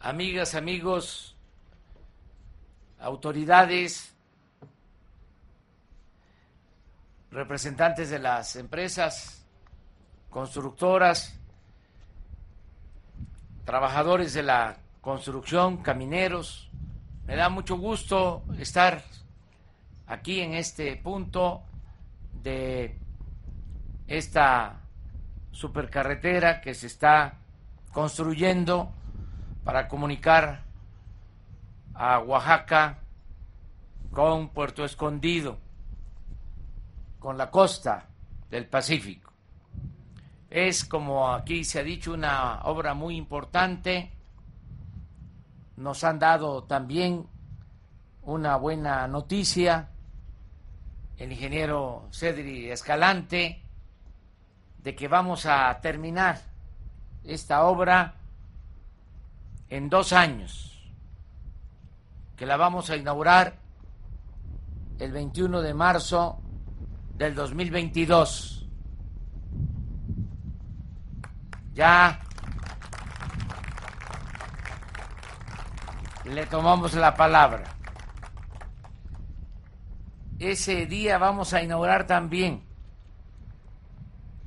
amigas, amigos, autoridades, representantes de las empresas constructoras, trabajadores de la construcción, camineros. Me da mucho gusto estar aquí en este punto de esta supercarretera que se está construyendo para comunicar a Oaxaca con Puerto Escondido, con la costa del Pacífico. Es, como aquí se ha dicho, una obra muy importante. Nos han dado también una buena noticia el ingeniero Cedri Escalante de que vamos a terminar esta obra en dos años, que la vamos a inaugurar el 21 de marzo del 2022. Ya le tomamos la palabra. Ese día vamos a inaugurar también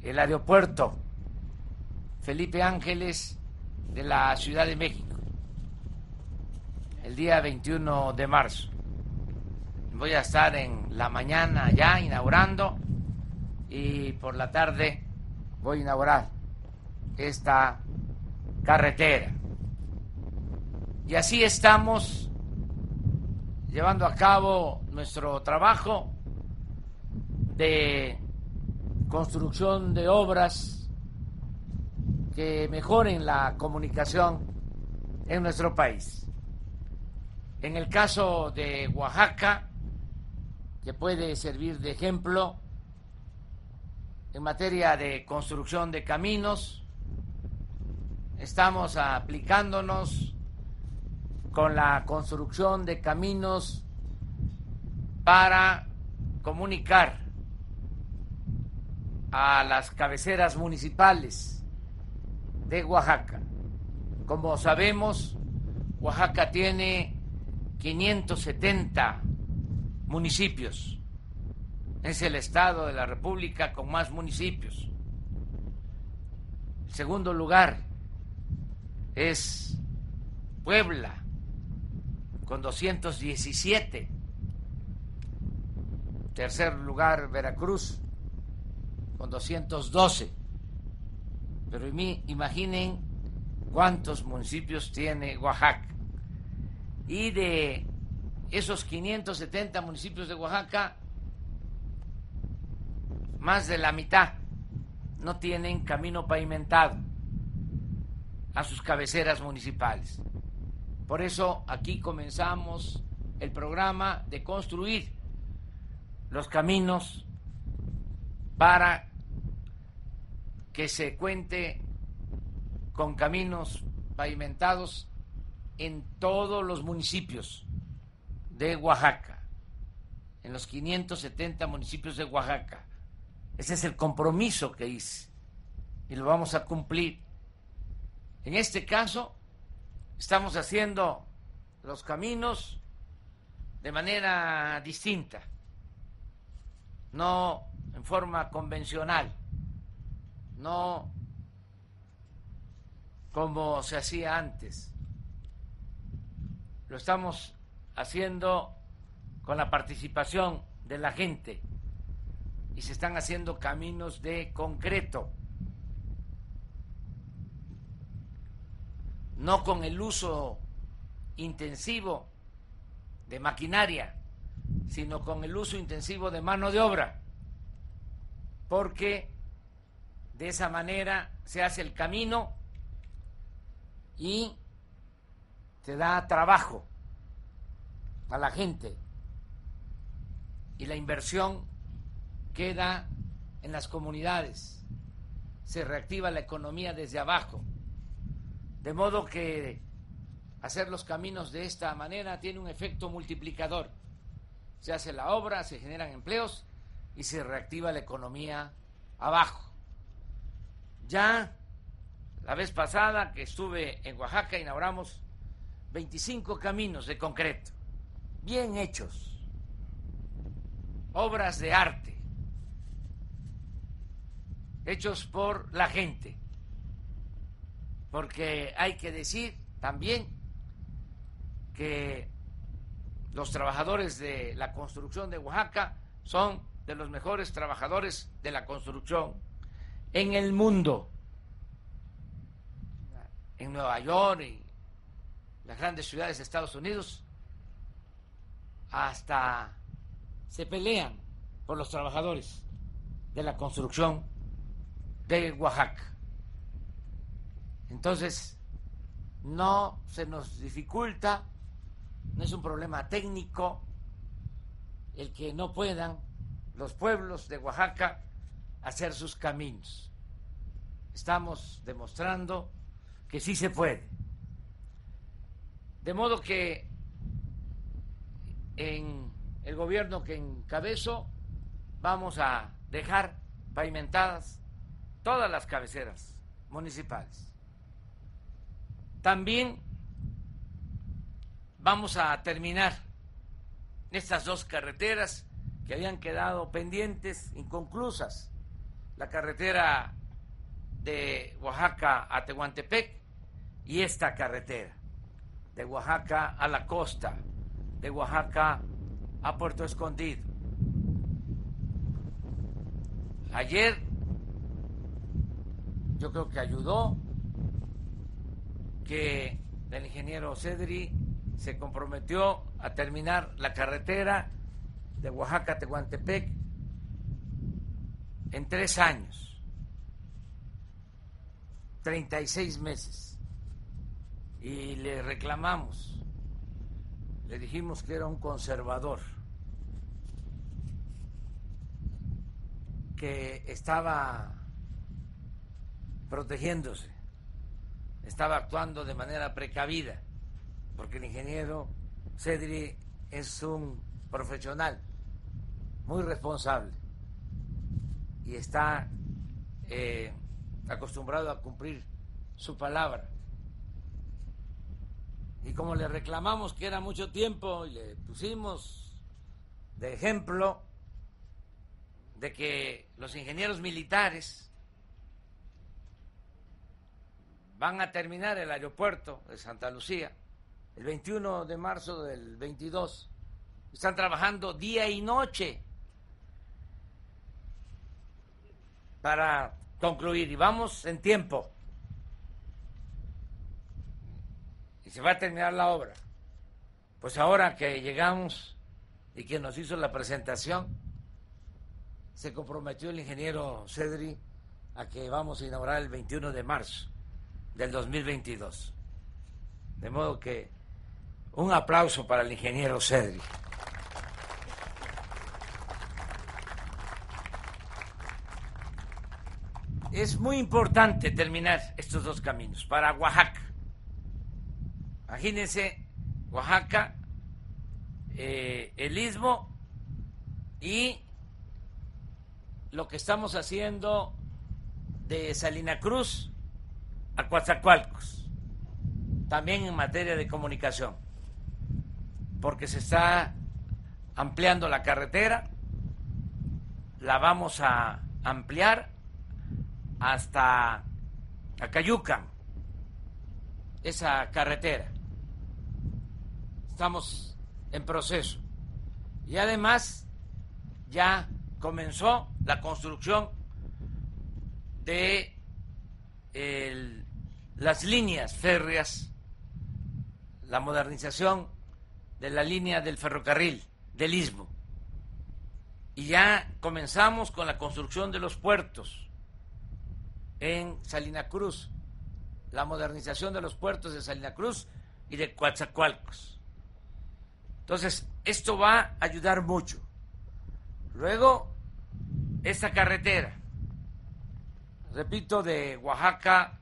el aeropuerto Felipe Ángeles de la Ciudad de México el día 21 de marzo. Voy a estar en la mañana ya inaugurando y por la tarde voy a inaugurar esta carretera. Y así estamos llevando a cabo nuestro trabajo de construcción de obras que mejoren la comunicación en nuestro país. En el caso de Oaxaca, que puede servir de ejemplo en materia de construcción de caminos, estamos aplicándonos con la construcción de caminos para comunicar a las cabeceras municipales de Oaxaca. Como sabemos, Oaxaca tiene 570 municipios. Es el estado de la República con más municipios. El segundo lugar es Puebla, con 217. Tercer lugar, Veracruz, con 212. Pero imaginen cuántos municipios tiene Oaxaca y de esos 570 municipios de Oaxaca, más de la mitad no tienen camino pavimentado a sus cabeceras municipales. Por eso aquí comenzamos el programa de construir los caminos para que se cuente con caminos pavimentados en todos los municipios de Oaxaca, en los 570 municipios de Oaxaca. Ese es el compromiso que hice. Y lo vamos a cumplir. En este caso, estamos haciendo los caminos de manera distinta, no en forma convencional, no como se hacía antes lo estamos haciendo con la participación de la gente. Y se están haciendo caminos de concreto, no con el uso intensivo de maquinaria, sino con el uso intensivo de mano de obra, porque de esa manera se hace el camino y se da trabajo a la gente y la inversión queda en las comunidades, se reactiva la economía desde abajo, de modo que hacer los caminos de esta manera tiene un efecto multiplicador. Se hace la obra, se generan empleos y se reactiva la economía abajo. Ya la vez pasada que estuve en Oaxaca inauguramos 25 caminos de concreto, bien hechos, obras de arte, hechos por la gente, porque hay que decir también que los trabajadores de la construcción de Oaxaca son de los mejores trabajadores de la construcción en el mundo. En Nueva York y las grandes ciudades de Estados Unidos hasta se pelean por los trabajadores de la construcción de Oaxaca. Entonces, no se nos dificulta, no es un problema técnico el que no puedan los pueblos de Oaxaca hacer sus caminos. Estamos demostrando que sí se puede. De modo que en el gobierno que encabezo vamos a dejar pavimentadas todas las cabeceras municipales. También vamos a terminar estas dos carreteras que habían quedado pendientes, inconclusas. La carretera de Oaxaca a Tehuantepec y esta carretera de Oaxaca a la costa, de Oaxaca a Puerto Escondido. Ayer yo creo que ayudó que el ingeniero Cedri se comprometió a terminar la carretera de Oaxaca a Tehuantepec en tres años, 36 meses. Y le reclamamos, le dijimos que era un conservador, que estaba protegiéndose, estaba actuando de manera precavida, porque el ingeniero Cedri es un profesional muy responsable y está eh, acostumbrado a cumplir su palabra. Y como le reclamamos que era mucho tiempo y le pusimos de ejemplo de que los ingenieros militares van a terminar el aeropuerto de Santa Lucía el 21 de marzo del 22. Están trabajando día y noche para concluir y vamos en tiempo. Se va a terminar la obra. Pues ahora que llegamos y que nos hizo la presentación, se comprometió el ingeniero Cedri a que vamos a inaugurar el 21 de marzo del 2022. De modo que un aplauso para el ingeniero Cedric. Es muy importante terminar estos dos caminos para Oaxaca. Imagínense Oaxaca, eh, el istmo y lo que estamos haciendo de Salina Cruz a Coatzacoalcos, también en materia de comunicación, porque se está ampliando la carretera, la vamos a ampliar hasta Acayucan, esa carretera. Estamos en proceso. Y además ya comenzó la construcción de las líneas férreas, la modernización de la línea del ferrocarril del istmo. Y ya comenzamos con la construcción de los puertos en Salina Cruz, la modernización de los puertos de Salina Cruz y de Coatzacoalcos. Entonces, esto va a ayudar mucho. Luego, esta carretera, repito, de Oaxaca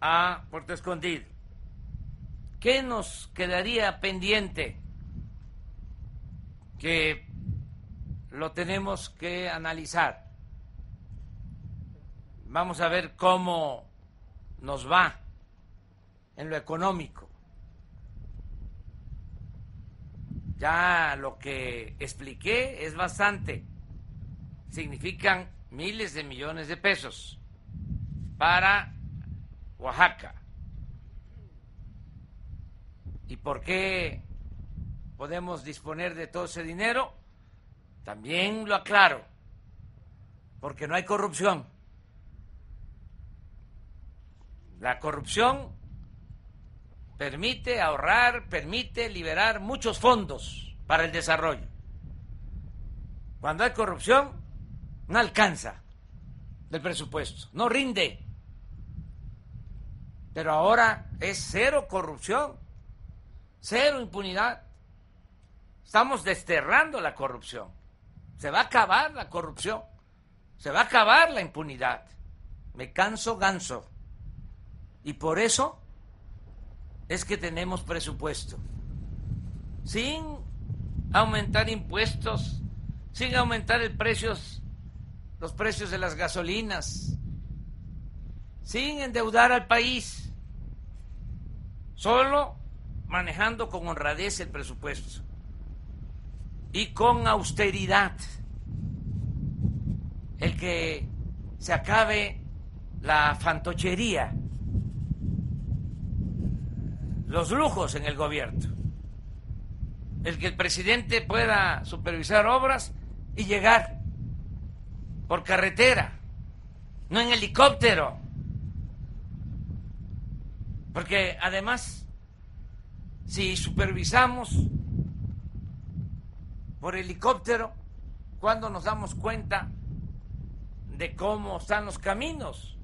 a Puerto Escondido. ¿Qué nos quedaría pendiente? Que lo tenemos que analizar. Vamos a ver cómo nos va en lo económico. Ya lo que expliqué es bastante. Significan miles de millones de pesos para Oaxaca. ¿Y por qué podemos disponer de todo ese dinero? También lo aclaro, porque no hay corrupción. La corrupción permite ahorrar, permite liberar muchos fondos para el desarrollo. Cuando hay corrupción, no alcanza el presupuesto, no rinde. Pero ahora es cero corrupción, cero impunidad. Estamos desterrando la corrupción. Se va a acabar la corrupción, se va a acabar la impunidad. Me canso ganso. Y por eso es que tenemos presupuesto. Sin aumentar impuestos, sin aumentar el precios, los precios de las gasolinas, sin endeudar al país, solo manejando con honradez el presupuesto y con austeridad. El que se acabe la fantochería los lujos en el gobierno. El que el presidente pueda supervisar obras y llegar por carretera, no en helicóptero. Porque además, si supervisamos por helicóptero, cuando nos damos cuenta de cómo están los caminos,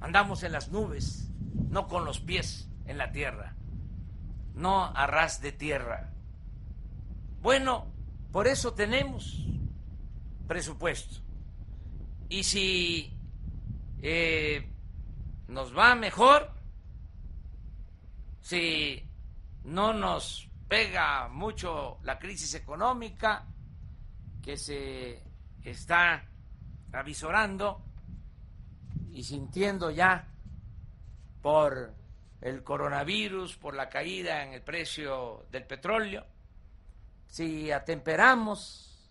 andamos en las nubes, no con los pies en la tierra, no a ras de tierra. Bueno, por eso tenemos presupuesto. Y si eh, nos va mejor, si no nos pega mucho la crisis económica que se está avisorando y sintiendo ya por el coronavirus, por la caída en el precio del petróleo, si atemperamos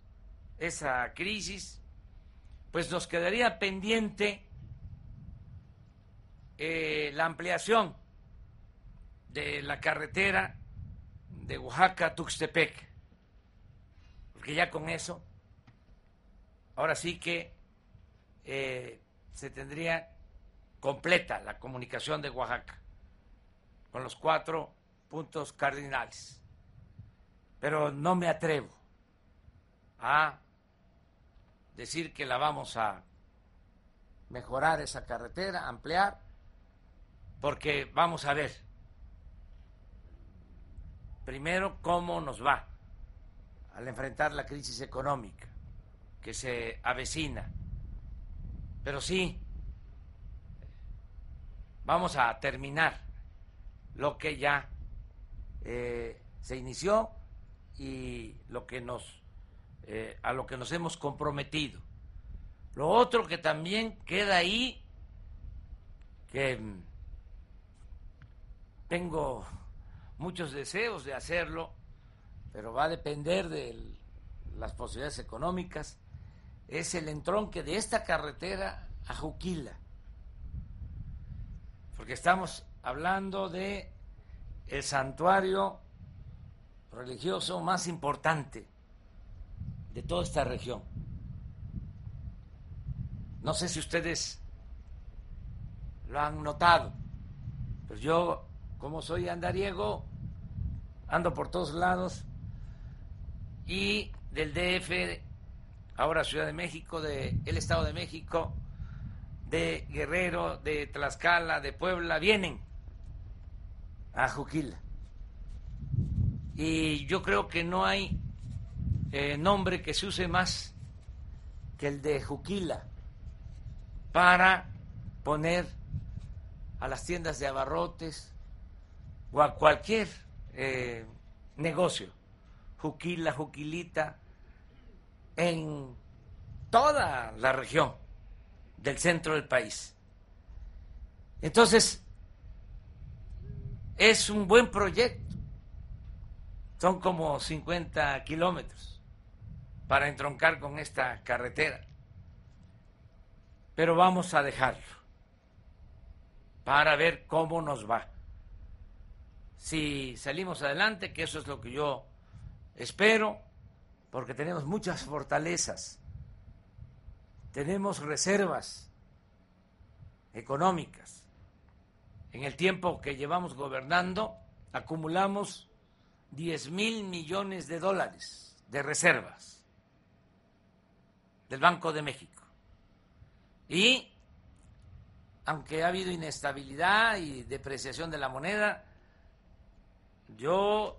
esa crisis, pues nos quedaría pendiente eh, la ampliación de la carretera de Oaxaca a Tuxtepec, porque ya con eso, ahora sí que eh, se tendría completa la comunicación de Oaxaca con los cuatro puntos cardinales. Pero no me atrevo a decir que la vamos a mejorar esa carretera, ampliar, porque vamos a ver primero cómo nos va al enfrentar la crisis económica que se avecina. Pero sí, vamos a terminar lo que ya eh, se inició y lo que nos eh, a lo que nos hemos comprometido. Lo otro que también queda ahí, que mm, tengo muchos deseos de hacerlo, pero va a depender de las posibilidades económicas, es el entronque de esta carretera a Juquila. Porque estamos hablando de el santuario religioso más importante de toda esta región. No sé si ustedes lo han notado, pero yo, como soy andariego, ando por todos lados y del DF, ahora Ciudad de México, del Estado de México, de Guerrero, de Tlaxcala, de Puebla, vienen a Juquila. Y yo creo que no hay eh, nombre que se use más que el de Juquila para poner a las tiendas de abarrotes o a cualquier eh, negocio, Juquila, Juquilita, en toda la región del centro del país. Entonces, es un buen proyecto. Son como 50 kilómetros para entroncar con esta carretera. Pero vamos a dejarlo para ver cómo nos va. Si salimos adelante, que eso es lo que yo espero, porque tenemos muchas fortalezas, tenemos reservas económicas. En el tiempo que llevamos gobernando, acumulamos 10 mil millones de dólares de reservas del Banco de México. Y aunque ha habido inestabilidad y depreciación de la moneda, yo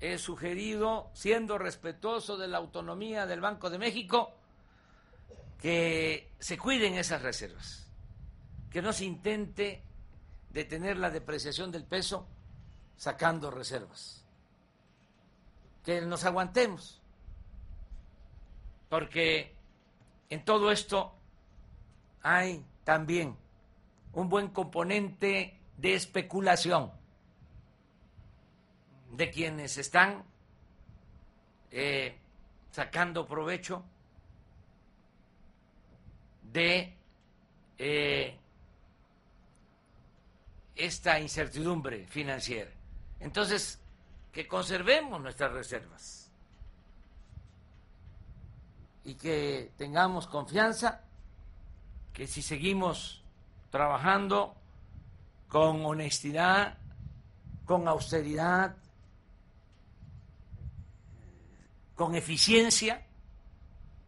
he sugerido, siendo respetuoso de la autonomía del Banco de México, que se cuiden esas reservas, que no se intente detener la depreciación del peso sacando reservas, que nos aguantemos, porque en todo esto hay también un buen componente de especulación de quienes están eh, sacando provecho de eh, esta incertidumbre financiera. Entonces, que conservemos nuestras reservas y que tengamos confianza que si seguimos trabajando con honestidad, con austeridad, con eficiencia,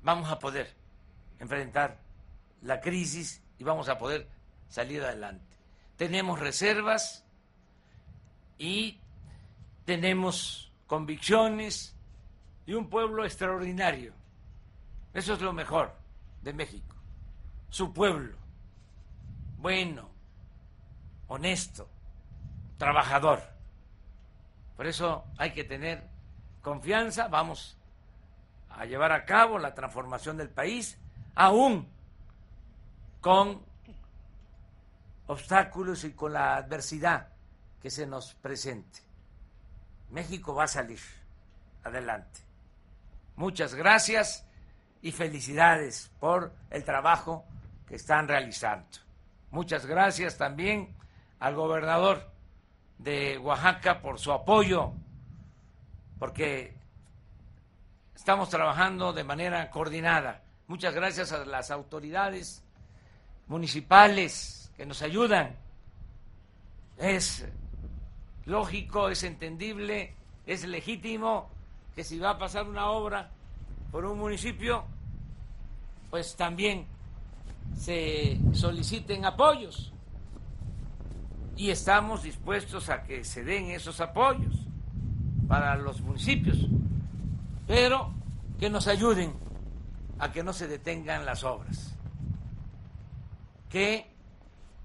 vamos a poder enfrentar la crisis y vamos a poder salir adelante. Tenemos reservas y tenemos convicciones y un pueblo extraordinario. Eso es lo mejor de México. Su pueblo, bueno, honesto, trabajador. Por eso hay que tener confianza, vamos a llevar a cabo la transformación del país, aún con obstáculos y con la adversidad que se nos presente. México va a salir adelante. Muchas gracias y felicidades por el trabajo que están realizando. Muchas gracias también al gobernador de Oaxaca por su apoyo, porque estamos trabajando de manera coordinada. Muchas gracias a las autoridades municipales que nos ayudan. Es lógico, es entendible, es legítimo que si va a pasar una obra por un municipio, pues también se soliciten apoyos y estamos dispuestos a que se den esos apoyos para los municipios, pero que nos ayuden a que no se detengan las obras, que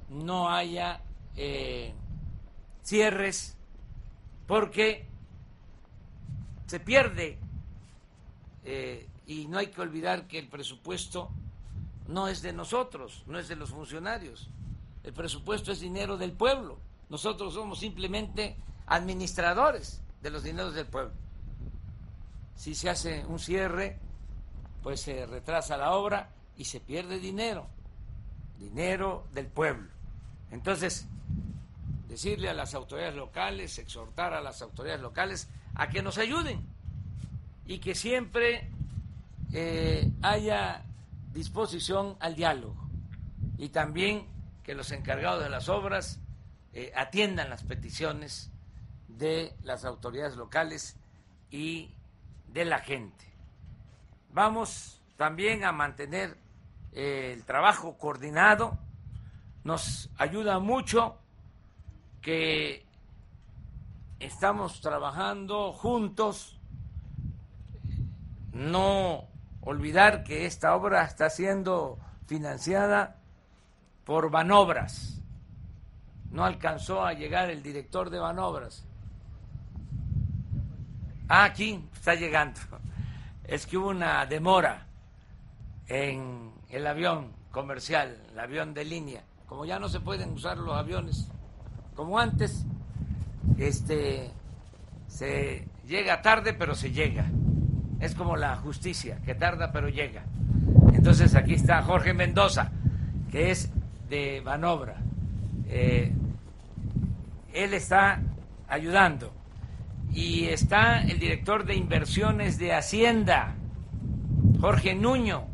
no haya eh, cierres, porque se pierde eh, y no hay que olvidar que el presupuesto no es de nosotros, no es de los funcionarios. El presupuesto es dinero del pueblo. Nosotros somos simplemente administradores de los dineros del pueblo. Si se hace un cierre, pues se retrasa la obra y se pierde dinero, dinero del pueblo. Entonces, decirle a las autoridades locales, exhortar a las autoridades locales a que nos ayuden y que siempre eh, haya disposición al diálogo y también que los encargados de las obras eh, atiendan las peticiones de las autoridades locales y de la gente. Vamos también a mantener eh, el trabajo coordinado. Nos ayuda mucho que estamos trabajando juntos, no olvidar que esta obra está siendo financiada por Banobras. No alcanzó a llegar el director de Banobras. Ah, aquí está llegando. Es que hubo una demora en el avión comercial, el avión de línea. Como ya no se pueden usar los aviones como antes, este se llega tarde, pero se llega. Es como la justicia, que tarda, pero llega. Entonces aquí está Jorge Mendoza, que es de Manobra. Eh, él está ayudando. Y está el director de inversiones de Hacienda, Jorge Nuño,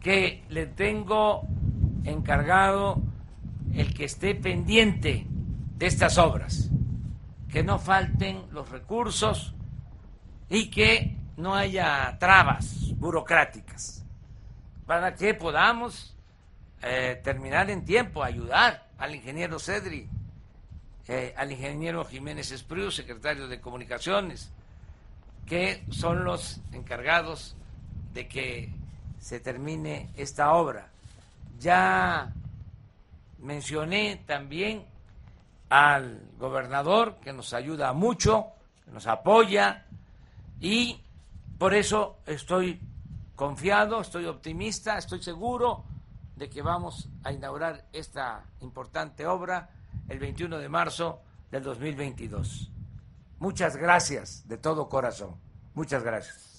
que le tengo encargado el que esté pendiente de estas obras, que no falten los recursos y que no haya trabas burocráticas, para que podamos eh, terminar en tiempo, ayudar al ingeniero Cedri, eh, al ingeniero Jiménez Espriu, secretario de Comunicaciones, que son los encargados de que se termine esta obra. Ya mencioné también al gobernador que nos ayuda mucho, que nos apoya y por eso estoy confiado, estoy optimista, estoy seguro de que vamos a inaugurar esta importante obra el 21 de marzo del 2022. Muchas gracias de todo corazón. Muchas gracias.